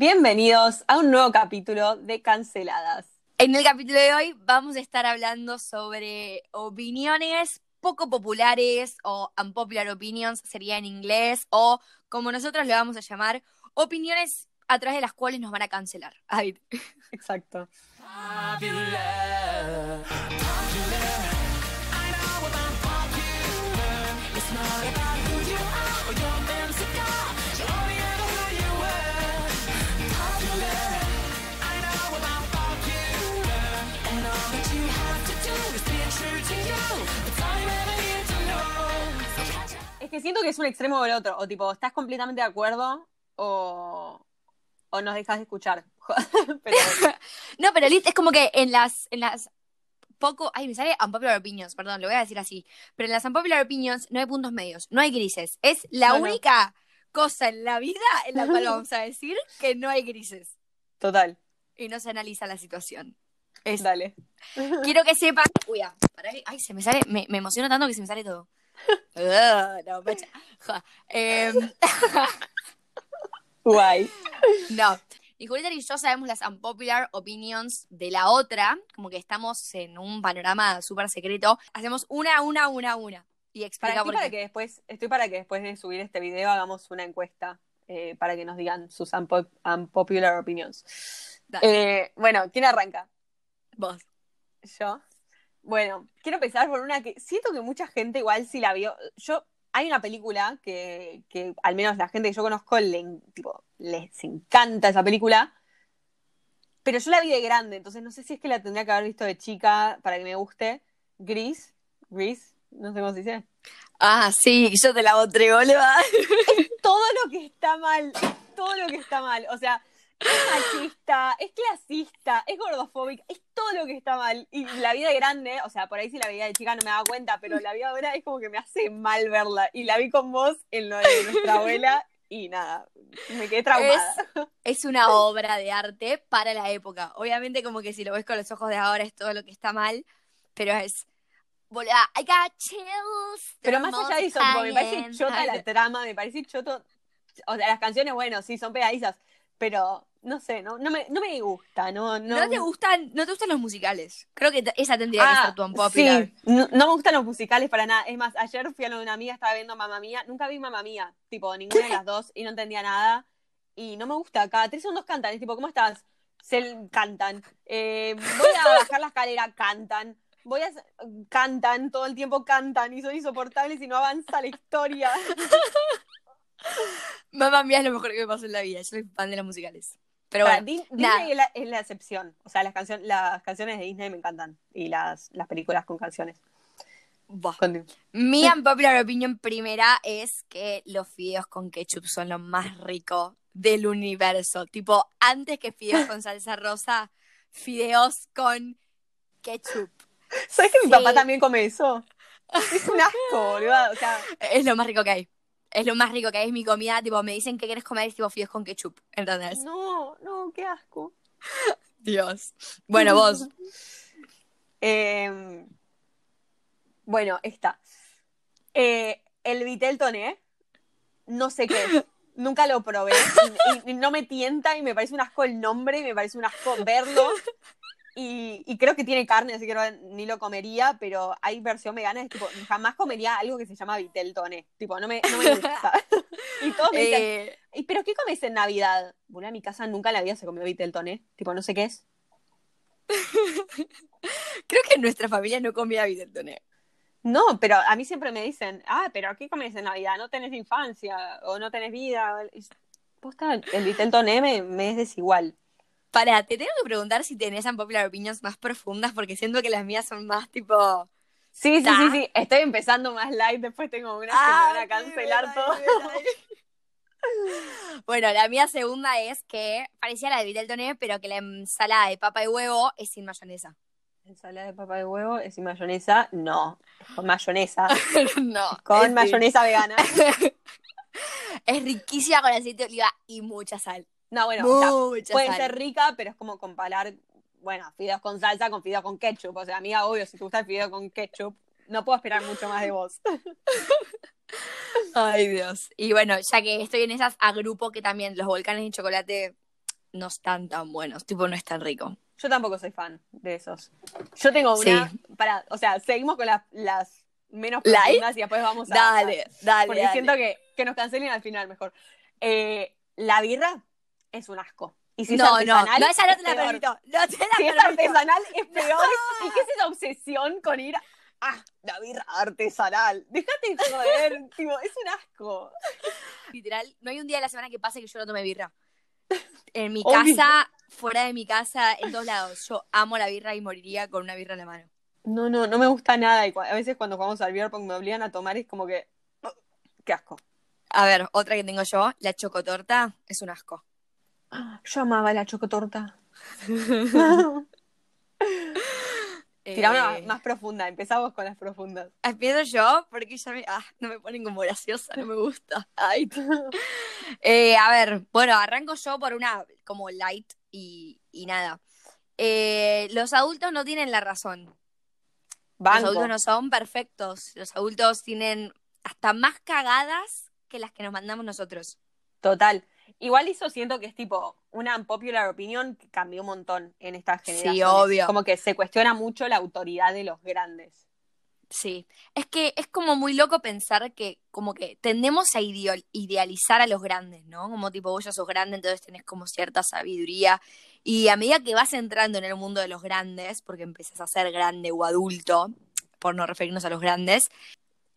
Bienvenidos a un nuevo capítulo de Canceladas. En el capítulo de hoy vamos a estar hablando sobre opiniones poco populares o unpopular opinions, sería en inglés, o como nosotros le vamos a llamar, opiniones a través de las cuales nos van a cancelar. Ay. Exacto. Es que siento que es un extremo o el otro. O tipo, estás completamente de acuerdo o, o nos dejas de escuchar. Pero- No, pero Lit, es como que en las, en las poco, ay, me sale unpopular opinions, perdón, lo voy a decir así, pero en las unpopular opinions no hay puntos medios, no hay grises. Es la No, no. única cosa en la vida en la cual vamos a decir que no hay grises Total, y no se analiza la situación. Es, dale. quiero que sepan, uy, ah, que- ay, se me sale, me, me emociono tanto que se me sale todo. No, pacha. Ja. Em, Guay. No. Y Julieta y yo sabemos las unpopular opinions de la otra, como que estamos en un panorama súper secreto. Hacemos una, una, una, una. Y Para, explica por para qué. que después, estoy para que después de subir este video hagamos una encuesta eh, para que nos digan sus unpo- unpopular opinions. Eh, bueno, ¿quién arranca? Vos. Yo. Bueno, quiero empezar por una que siento que mucha gente igual sí la vio. Yo, hay una película que, que al menos la gente que yo conozco le, tipo, les encanta esa película. Pero yo la vi de grande, entonces no sé si es que la tendría que haber visto de chica para que me guste. Gris, Gris, no sé cómo se dice. Ah, sí, yo te la otra, boluda. todo lo que está mal, todo lo que está mal. O sea, es machista, es clasista, es gordofóbica, es todo lo que está mal. Y la vida de grande, o sea, por ahí si la veía de chica no me daba cuenta, pero la vida ahora es como que me hace mal verla. Y la vi con vos en lo de nuestra abuela y nada, me quedé traumada. Es una obra de arte para la época. Obviamente, como que si lo ves con los ojos de ahora es todo lo que está mal, pero es. I got chills. Pero más allá de eso, me parece chota la trama, me parece choto. O sea, las canciones, bueno, sí, son pegadizas, pero no sé, no, no, me, no me gusta, no, no. ¿No te gustan, no te gustan los musicales? Creo que esa tendría que ser tu unpopular. Ah, Sí, no, no me gustan los musicales para nada. Es más, ayer fui a lo de una amiga, estaba viendo Mamma Mía. Nunca vi Mamma Mía, tipo, ninguna de las dos, y no entendía nada. Y no me gusta. Cada tres segundos cantan. Es tipo, ¿cómo estás? Se cantan. Eh, voy a bajar la escalera, cantan. Voy a. Cantan, todo el tiempo cantan. Y son insoportables y no avanza la historia. Mamá mía es lo mejor que me pasó en la vida. Yo soy fan de los musicales. Pero Para, bueno, Di- nada. Disney es la, es la excepción. O sea, las, canción, las canciones de Disney me encantan. Y las, las películas con canciones. Con- mi unpopular opinion primera es que los fideos con ketchup son lo más rico del universo. Tipo, antes que fideos con salsa rosa, fideos con ketchup. ¿Sabes que mi papá también come eso? Es un asco, boludo. O sea, Es lo más rico que hay. Es lo más rico que hay, es mi comida. Tipo, me dicen que quieres comer es tipo fideos con ketchup. ¿Entendés? no, no, qué asco. Dios. Bueno, vos. Eh, bueno, esta. Eh, el Vitel Toné, no sé qué es. Nunca lo probé. Y, y- y no me tienta y me parece un asco el nombre y me parece un asco verlo. Y, y creo que tiene carne, así que no- ni lo comería, pero hay versión vegana, es tipo, jamás comería algo que se llama Vitel Toné. Tipo, no me, no me gusta. y todos me dicen, Eh, ¿y pero qué comes en Navidad? Bueno, en mi casa nunca en la vida se comió Vitel Toné. Tipo, no sé qué es. creo que en nuestra familia no comía Viteltoné. No, pero a mí siempre me dicen, ah, pero ¿qué comes en Navidad? No tenés infancia o no tenés vida. Y- Posta, el Vitel Toné me, me es desigual. Para, te tengo que preguntar si tenés unpopular opinions más profundas, porque siento que las mías son más tipo. Sí, sí, sí, sí. Estoy empezando más light, después tengo unas que me van a cancelar todo. bueno, la mía segunda es que parecía la de Viteltoné, pero que la ensalada de papa y huevo es sin mayonesa. Ensalada de papa de huevo, es sin mayonesa. No, con mayonesa. no. Con es, mayonesa vegana. Es riquísima con aceite de oliva y mucha sal. No, bueno, o sea, mucha puede sal. ser rica, pero es como comparar, bueno, fideos con salsa con fideos con ketchup. O sea, amiga, obvio, si te gusta el fideo con ketchup, no puedo esperar mucho más de vos. Ay, Dios. Y bueno, ya que estoy en esas, agrupo que también los volcanes de chocolate no están tan buenos, tipo no es tan rico. Yo tampoco soy fan de esos. Yo tengo una, para, o sea, seguimos con las, las menos profundas y después vamos a... Dale, dale. Porque siento que, que nos cancelen al final mejor. Eh, la birra es un asco. Y si no, es no, no, esa no te la permito. No te la Si es permito. artesanal es peor. ¿Y qué es esa obsesión con ir a... Ah, la birra artesanal. Déjate de joder, es un asco. Literal, no hay un día de la semana que pase que yo no tome birra. En mi Obvio. casa, fuera de mi casa, en todos lados. Yo amo la birra y moriría con una birra en la mano. No, no, no me gusta nada. Y a veces cuando jugamos al beer pong me obligan a tomar y es como que... oh, qué asco. A ver, otra que tengo yo, la chocotorta, es un asco. Yo amaba la chocotorta. Eh, Tira una más profunda. Empezamos con las profundas. Empiezo yo porque ya me, ah, no me ponen como graciosa, no me gusta. Ay. Eh, a ver, bueno, arranco yo por una como light y, y nada. Eh, los adultos no tienen la razón. Los adultos no son perfectos. Los adultos tienen hasta más cagadas que las que nos mandamos nosotros. Total. Igual eso siento que es tipo una popular opinion que cambió un montón en estas Sí, generaciones. obvio. Como que se cuestiona mucho la autoridad de los grandes. Sí, es que es como muy loco pensar que como que tendemos a idealizar a los grandes, ¿no? Como tipo vos ya sos grande, entonces tenés como cierta sabiduría y a medida que vas entrando en el mundo de los grandes, porque empezás a ser grande o adulto, por no referirnos a los grandes,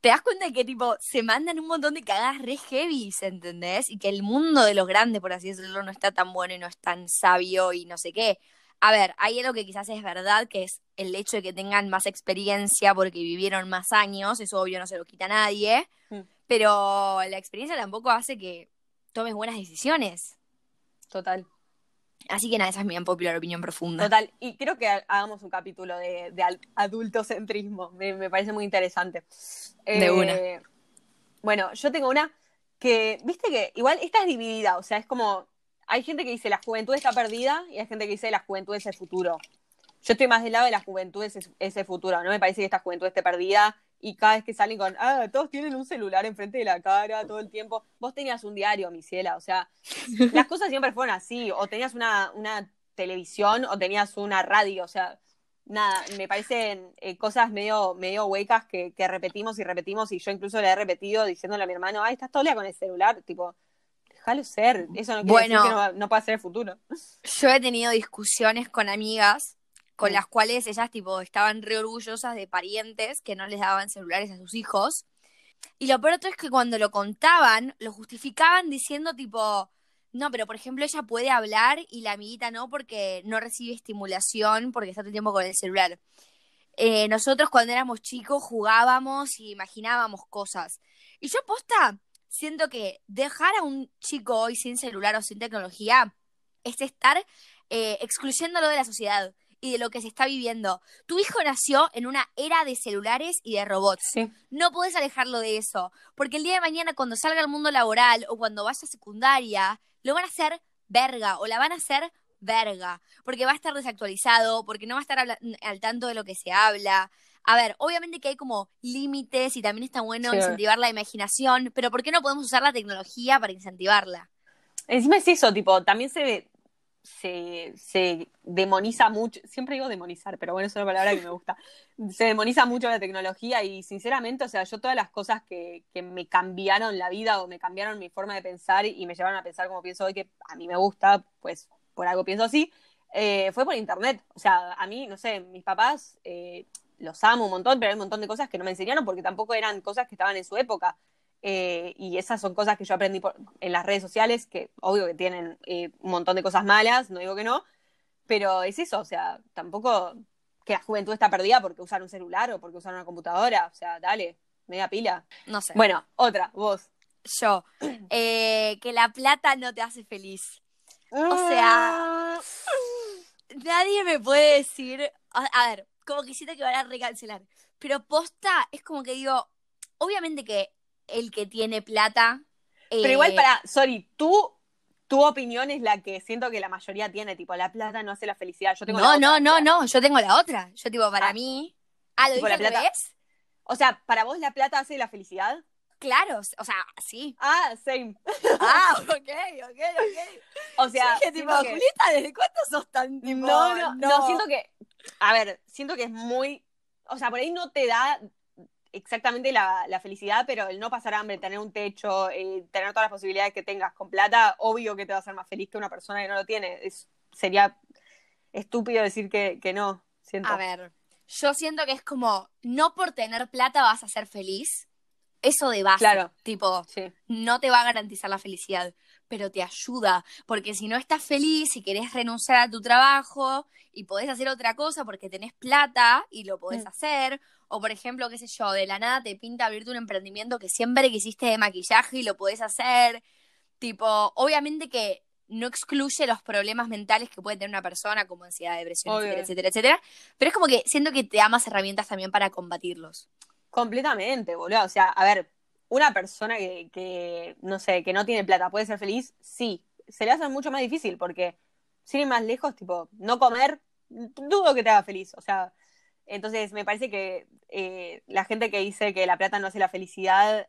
te das cuenta de que tipo se mandan un montón de cagadas re heavy, ¿entendés? Y que el mundo de los grandes, por así decirlo, no está tan bueno y no es tan sabio y no sé qué. A ver, hay algo que quizás es verdad, que es el hecho de que tengan más experiencia porque vivieron más años, eso obvio no se lo quita a nadie, Mm. pero la experiencia tampoco hace que tomes buenas decisiones. Total. Así que nada, esa es mi unpopular opinión profunda. Total. Y creo que ha- hagamos un capítulo de, de adultocentrismo. Me, me parece muy interesante. De Eh, una. Bueno, yo tengo una que, viste que igual esta es dividida, o sea, es como, hay gente que dice la juventud está perdida y hay gente que dice la juventud es el futuro. Yo estoy más del lado de la juventud es, es el futuro, no me parece que esta juventud esté perdida y cada vez que salen con, ah, todos tienen un celular enfrente de la cara todo el tiempo. Vos tenías un diario, mi ciela, o sea, las cosas siempre fueron así, o tenías una, una televisión o tenías una radio, o sea, nada, me parecen eh, cosas medio, medio huecas que, que repetimos y repetimos y yo incluso le he repetido diciéndole a mi hermano, ay, estás día con el celular, tipo, déjalo ser, eso no quiere Bueno. decir que no, no pueda ser el futuro. Yo he tenido discusiones con amigas con las cuales ellas tipo estaban re orgullosas de parientes que no les daban celulares a sus hijos. Y lo peor todo es que cuando lo contaban, lo justificaban diciendo tipo, no, pero por ejemplo ella puede hablar y la amiguita no porque no recibe estimulación porque está todo el tiempo con el celular. Eh, nosotros cuando éramos chicos jugábamos y imaginábamos cosas. Y yo posta, siento que dejar a un chico hoy sin celular o sin tecnología es estar eh, excluyéndolo de la sociedad y de lo que se está viviendo. Tu hijo nació en una era de celulares y de robots. Sí, No podés alejarlo de eso, porque el día de mañana cuando salga al mundo laboral o cuando vaya a secundaria, lo van a hacer verga o la van a hacer verga, porque va a estar desactualizado, porque no va a estar al tanto de lo que se habla. A ver, obviamente que hay como límites y también está bueno Sí. incentivar la imaginación, pero ¿por qué no podemos usar la tecnología para incentivarla? Encima es eso, tipo, también se, se, se demoniza mucho, siempre digo demonizar, pero bueno, es una palabra que me gusta. Se demoniza mucho la tecnología y sinceramente, o sea, yo todas las cosas que, que me cambiaron la vida o me cambiaron mi forma de pensar y me llevaron a pensar como pienso hoy, que a mí me gusta, pues por algo pienso así, eh, fue por internet. O sea, a mí, no sé, mis papás eh, los amo un montón, pero hay un montón de cosas que no me enseñaron porque tampoco eran cosas que estaban en su época. Eh, y esas son cosas que yo aprendí por- en las redes sociales, que obvio que tienen eh, un montón de cosas malas, no digo que no, pero es eso, o sea, tampoco que la juventud está perdida porque usan un celular o porque usan una computadora, o sea, dale, media pila. No sé. Bueno, otra, vos. Yo, eh, que la plata no te hace feliz. O sea, nadie me puede decir, a, a ver, como que siento que van a recancelar, pero posta es como que digo, obviamente que el que tiene plata... pero igual eh, para, sorry, tú, tu opinión es la que siento que la mayoría tiene, tipo, la plata no hace la felicidad. Yo tengo la No, otra, no, no, no, yo tengo la otra. Yo tipo, para Ah. mí... Ah, ¿lo dije la plata-? O sea, ¿para vos la plata hace la felicidad? claro, o sea, sí. Ah, same. Ah, ok, ok, ok. O sea, Sí, que tipo, que- Julieta, ¿desde cuándo sos tan tipo? no, no, no, siento que, a ver, siento que es muy, o sea, por ahí no te da exactamente la, la felicidad, pero el no pasar hambre, tener un techo, eh, tener todas las posibilidades que tengas con plata, obvio que te va a hacer más feliz que una persona que no lo tiene. Es, sería estúpido decir que, que no, siento. A ver, yo siento que es como, no por tener plata vas a ser feliz. Eso de base. Claro. Tipo, Sí, no te va a garantizar la felicidad, pero te ayuda. Porque si no estás feliz y querés renunciar a tu trabajo y podés hacer otra cosa porque tenés plata y lo podés Mm. hacer, o por ejemplo, qué sé yo, de la nada te pinta abrirte un emprendimiento que siempre quisiste de maquillaje y lo podés hacer. Tipo, obviamente que no excluye los problemas mentales que puede tener una persona, como ansiedad, depresión, Obvio. etcétera, etcétera, etcétera. Pero es como que siento que te da más herramientas también para combatirlos. completamente, boludo. O sea, a ver, una persona que, que, no sé, que no tiene plata, ¿puede ser feliz? Sí. Se le hace mucho más difícil porque, sin ir más lejos, tipo, no comer, dudo que te haga feliz. O sea, entonces me parece que eh, la gente que dice que la plata no hace la felicidad,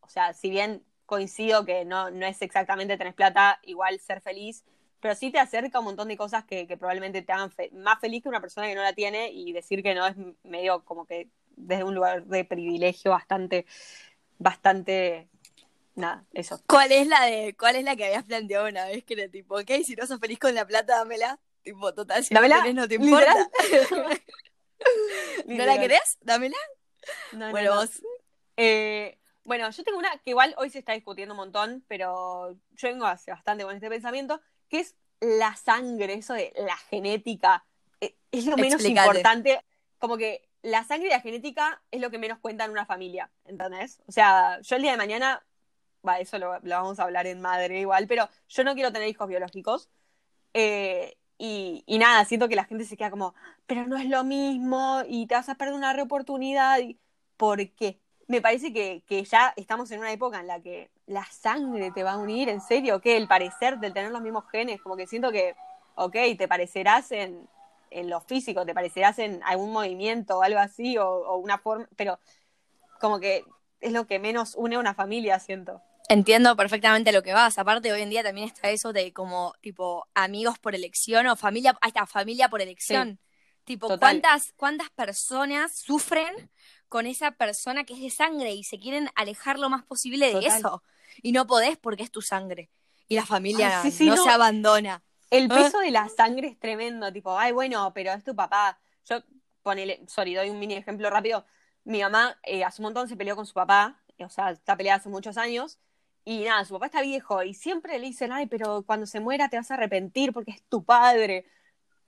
o sea, si bien coincido que no, no es exactamente tener plata, igual ser feliz, pero sí te acerca un montón de cosas que, que probablemente te hagan fe- más feliz que una persona que no la tiene y decir que no es medio como que desde un lugar de privilegio bastante, bastante, nada, eso. ¿Cuál es la de, cuál es la que habías planteado una vez que era tipo, ok, si no sos feliz con la plata, dámela? Tipo, total, si Dámela, no tenés, no te importa. ¿No la querés? Dámela. No, no, bueno, no. vos. Eh, bueno, yo tengo una que igual hoy se está discutiendo un montón, pero yo vengo hace bastante con este pensamiento, que es la sangre, eso de la genética. Eh, Es lo menos importante. Como que la sangre y la genética es lo que menos cuenta en una familia, ¿entendés? O sea, yo el día de mañana, va, eso lo, lo vamos a hablar en madre igual, pero yo no quiero tener hijos biológicos. Eh, y, y nada, siento que la gente se queda como, pero no es lo mismo y te vas a perder una reoportunidad. ¿Por qué? Me parece que, que ya estamos en una época en la que la sangre te va a unir, en serio, que el parecer del tener los mismos genes, como que siento que, ok, te parecerás en, en lo físico, te parecerás en algún movimiento o algo así, o, o una forma, pero como que es lo que menos une a una familia, siento. Entiendo perfectamente lo que vas. Aparte, hoy en día también está eso de como, tipo, amigos por elección o familia, está, familia por elección. Tipo, Total. ¿cuántas, ¿cuántas personas sufren con esa persona que es de sangre y se quieren alejar lo más posible de Total. eso? Y no podés porque es tu sangre. Y la familia Ay, sí, sí, no, no. se abandona. El Ah. peso de la sangre es tremendo, tipo, ay, bueno, pero es tu papá. Yo, ponele, sorry, doy un mini ejemplo rápido. Mi mamá eh, hace un montón se peleó con su papá, o sea, está peleada hace muchos años, y nada, su papá está viejo, y siempre le dicen, ay, pero cuando se muera te vas a arrepentir porque es tu padre.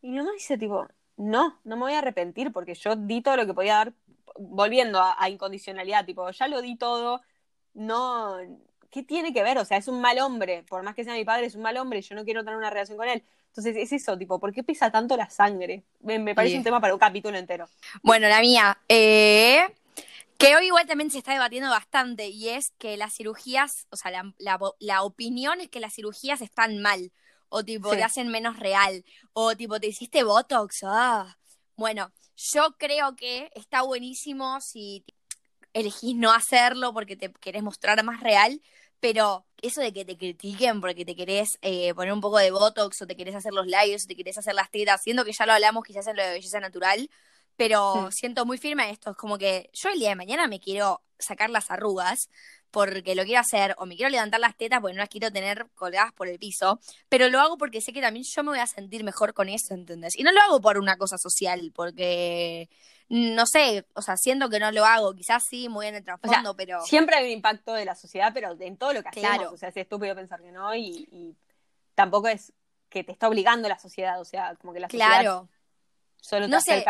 Y mi mamá dice, tipo, no, no me voy a arrepentir porque yo di todo lo que podía dar, volviendo a, a incondicionalidad, tipo, ya lo di todo, no, ¿qué tiene que ver? O sea, es un mal hombre, por más que sea mi padre, es un mal hombre, yo no quiero tener una relación con él. Entonces es eso, tipo, ¿por qué pesa tanto la sangre? Me, me parece Sí. un tema para un capítulo entero. Bueno, la mía, eh, que hoy igual también se está debatiendo bastante, y es que las cirugías, o sea, la, la, la opinión es que las cirugías están mal, o tipo, Sí. te hacen menos real, o tipo, te hiciste Botox, ah. Bueno, yo creo que está buenísimo si elegís no hacerlo porque te querés mostrar más real, pero eso de que te critiquen porque te querés eh, poner un poco de Botox o te querés hacer los labios o te querés hacer las tetas, siendo que ya lo hablamos quizás en lo de belleza natural, pero siento muy firme esto, es como que yo el día de mañana me quiero sacar las arrugas porque lo quiero hacer o me quiero levantar las tetas porque no las quiero tener colgadas por el piso, pero lo hago porque sé que también yo me voy a sentir mejor con eso, ¿entendés? Y no lo hago por una cosa social, porque no sé, o sea, siento que no lo hago, quizás sí, muy en el trasfondo, pero Siempre hay un impacto de la sociedad, pero en todo lo que hacemos, Claro. o sea, es estúpido pensar que no, y, y tampoco es que te está obligando la sociedad, o sea, como que la sociedad claro. solo te No sé.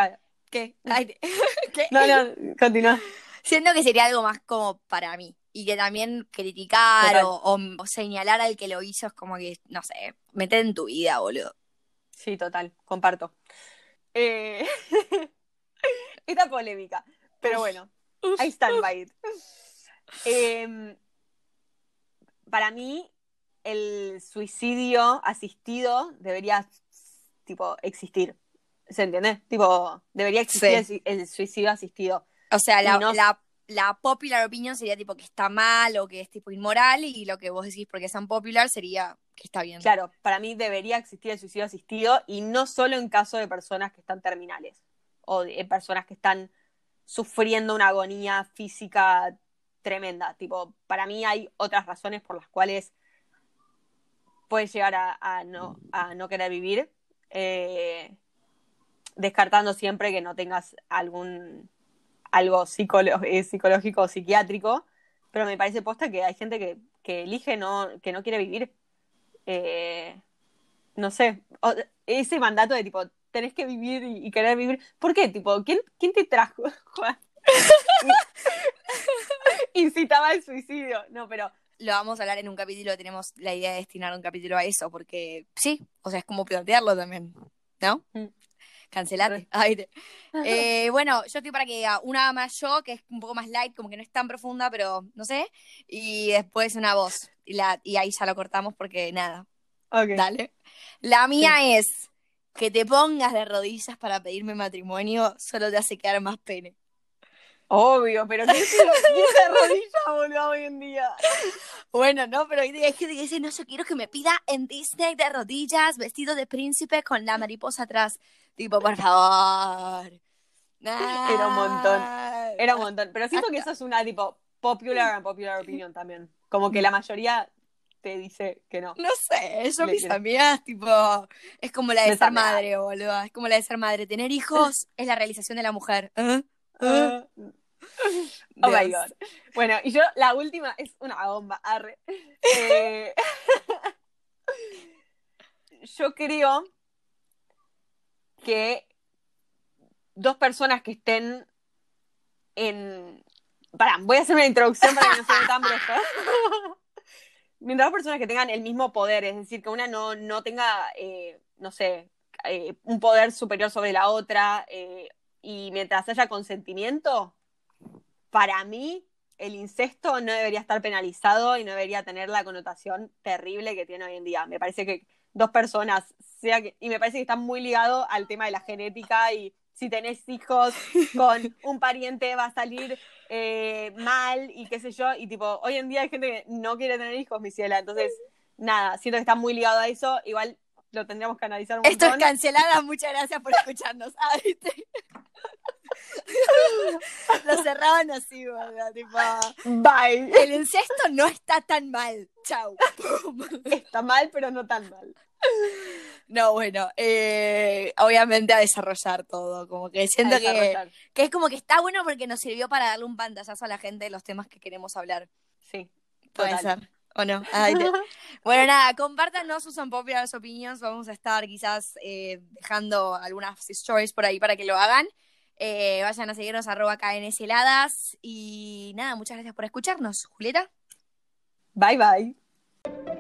¿Qué? Ay, ¿qué? No, no, continúa. Siento que sería algo más como para mí. Y que también criticar o, o- o señalar al que lo hizo es como que, no sé, meter en tu vida, boludo. Sí, total, comparto. Eh, Esta polémica, pero bueno, I stand by it. Em, para mí, el suicidio asistido debería, tipo, existir. ¿Se entiende? Tipo, debería existir el, el suicidio asistido. O sea, la, no- la, la popular opinion sería tipo que está mal o que es tipo inmoral y lo que vos decís porque es unpopular sería que está bien. Claro, para mí debería existir el suicidio asistido y no solo en caso de personas que están terminales o de personas que están sufriendo una agonía física tremenda. Tipo, para mí hay otras razones por las cuales puedes llegar a, no, a no querer vivir, eh, descartando siempre que no tengas algún algo eh, psicológico o psiquiátrico, pero me parece posta que hay gente que, que elige no, que no quiere vivir. Eh, no sé, ese mandato de tipo, tenés que vivir y, querer vivir. ¿Por qué? Tipo, ¿quién, quién te trajo? Incitaba el suicidio. No, pero. Lo vamos a hablar en un capítulo, tenemos la idea de destinar un capítulo a eso, porque sí, o sea, es como plantearlo también, ¿no? Cancelate. Eh, bueno, yo estoy para que diga una más yo, que es un poco más light, como que no es tan profunda, pero no sé. Y después una voz. Y, la, y ahí ya lo cortamos porque nada. Dale. La mía es que te pongas de rodillas para pedirme matrimonio solo te hace quedar más pene. Obvio, pero ¿qué se, se rodilla, boludo, hoy en día? Bueno, no, pero hay gente que dice, no, yo quiero que me pida en Disney de rodillas, vestido de príncipe con la mariposa atrás. Tipo, por favor. Era un montón. Era un montón. Pero siento que eso es una tipo popular and popular opinion también. Como que la mayoría te dice que no. No sé, yo mis amigas, tipo, es como la de ser madre, boludo. Es como la de ser madre. Tener hijos es la realización de la mujer. ¿Eh? ¿Eh? Oh my god. Bueno, y yo, la última es una bomba. Arre. Eh, yo creo que dos personas que estén en. Pará, voy a hacer una introducción para que no sea tan brusca. Mientras dos personas que tengan el mismo poder, es decir, que una no, no tenga, eh, no sé, eh, un poder superior sobre la otra, eh, y mientras haya consentimiento, para mí el incesto no debería estar penalizado y no debería tener la connotación terrible que tiene hoy en día. Me parece que dos personas, sea y me parece que está muy ligado al tema de la genética y si tenés hijos con un pariente va a salir eh, mal y qué sé yo, y tipo, hoy en día hay gente que no quiere tener hijos, mi ciela, entonces, nada, siento que está muy ligado a eso, igual lo tendríamos que analizar un Esto es cancelada, muchas gracias por escucharnos. Ah, lo cerraban así, ¿verdad? Tipo, bye. El incesto no está tan mal. Chau. está mal, pero no tan mal. No, bueno, eh, obviamente a desarrollar todo, como que siento que, que, es como que está bueno porque nos sirvió para darle un pantallazo a la gente de los temas que queremos hablar. Sí, puede ser. ¿O no? bueno, nada, compártanos sus opinions. Vamos a estar quizás eh, dejando algunas stories por ahí para que lo hagan. Eh, vayan a seguirnos arroba KNS heladas. Y nada, muchas gracias por escucharnos. Julieta. Bye bye.